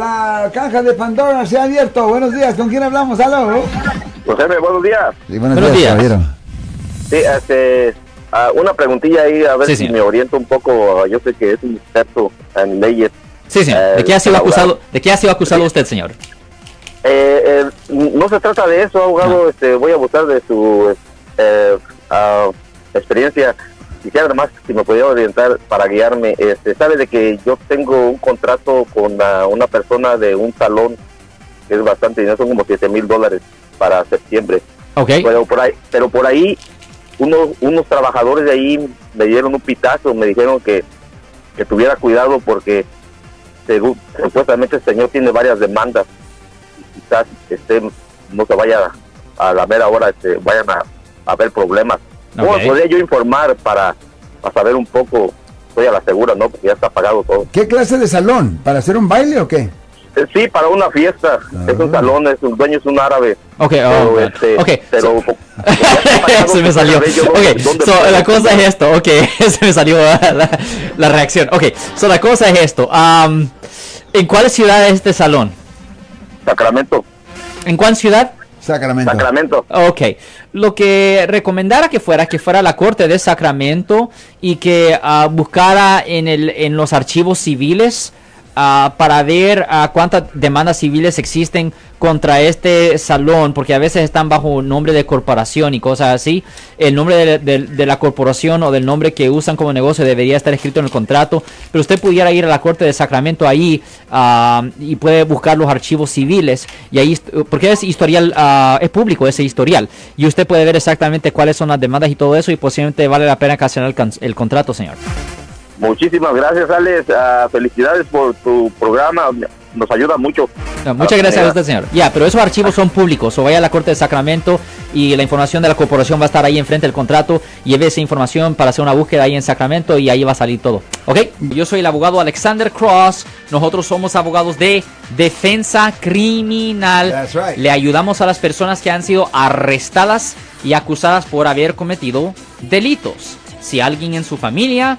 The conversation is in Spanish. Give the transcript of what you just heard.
la caja de Pandora se ha abierto. Buenos días, ¿con quién hablamos? ¿Aló? José, buenos días. Sí, buenos, Buenos días, días. Sí, este, ah, una preguntilla ahí, a ver Sí, si señor. me oriento un poco. Yo sé que es un experto en leyes. Sí, señor. ¿De qué ha sido Eh, acusado, ¿de qué ha sido acusado usted, señor? Eh, eh, no se trata de eso, abogado. Este, voy a abusar de su eh, ah, experiencia. Quisiera además si me pudiera orientar para guiarme. Este, sabe de que yo tengo un contrato con una persona de un salón que es bastante dinero, son como 7 mil dólares para septiembre. Ok. Pero por ahí, pero por ahí unos, unos trabajadores de ahí me dieron un pitazo, me dijeron que, que tuviera cuidado porque según, supuestamente el señor tiene varias demandas y quizás este, no se vaya a la mera hora, este, vayan a, a haber problemas. ¿Cómo Ok. podría yo informar para, para saber un poco? Estoy a la segura, ¿no? Porque ya está pagado todo. ¿Qué clase de salón? ¿Para hacer un baile o qué? Eh, Sí, para una fiesta. Es un Ah. salón, es un dueño, es un árabe. Ok, Pero, oh, este, ok. pero, so- como ya está pagado, se me salió. yo no- Ok, ¿dónde so, la cosa es esto. Ok, se me salió la, la reacción. Ok, so la cosa es esto. am, ¿En cuál ciudad es este salón? Sacramento. ¿En cuál ciudad? Sacramento. Sacramento. Ok, lo que recomendara que fuera que fuera a la corte de Sacramento y que ah, buscara en, el, en los archivos civiles ah, para ver ah, cuántas demandas civiles existen contra este salón, porque a veces están bajo nombre de corporación y cosas así. El nombre de, de- de la corporación o del nombre que usan como negocio debería estar escrito en el contrato, pero usted pudiera ir a la corte de Sacramento ahí ah, y puede buscar los archivos civiles y ahí porque es historial es público ese historial y usted puede ver exactamente cuáles son las demandas y todo eso y posiblemente vale la pena cancelar el, el contrato señor Muchísimas gracias, Alex. Ah, felicidades por tu programa. Nos ayuda mucho. No, muchas Ah, gracias a usted señor ya pero esos archivos son públicos o vaya a la corte de Sacramento y la información de la corporación va a estar ahí enfrente del contrato lleve esa información para hacer una búsqueda ahí en Sacramento y ahí va a salir todo ok yo soy el abogado Alexander Cross nosotros somos abogados de defensa criminal That's right. le ayudamos a las personas que han sido arrestadas y acusadas por haber cometido delitos. Si alguien en su familia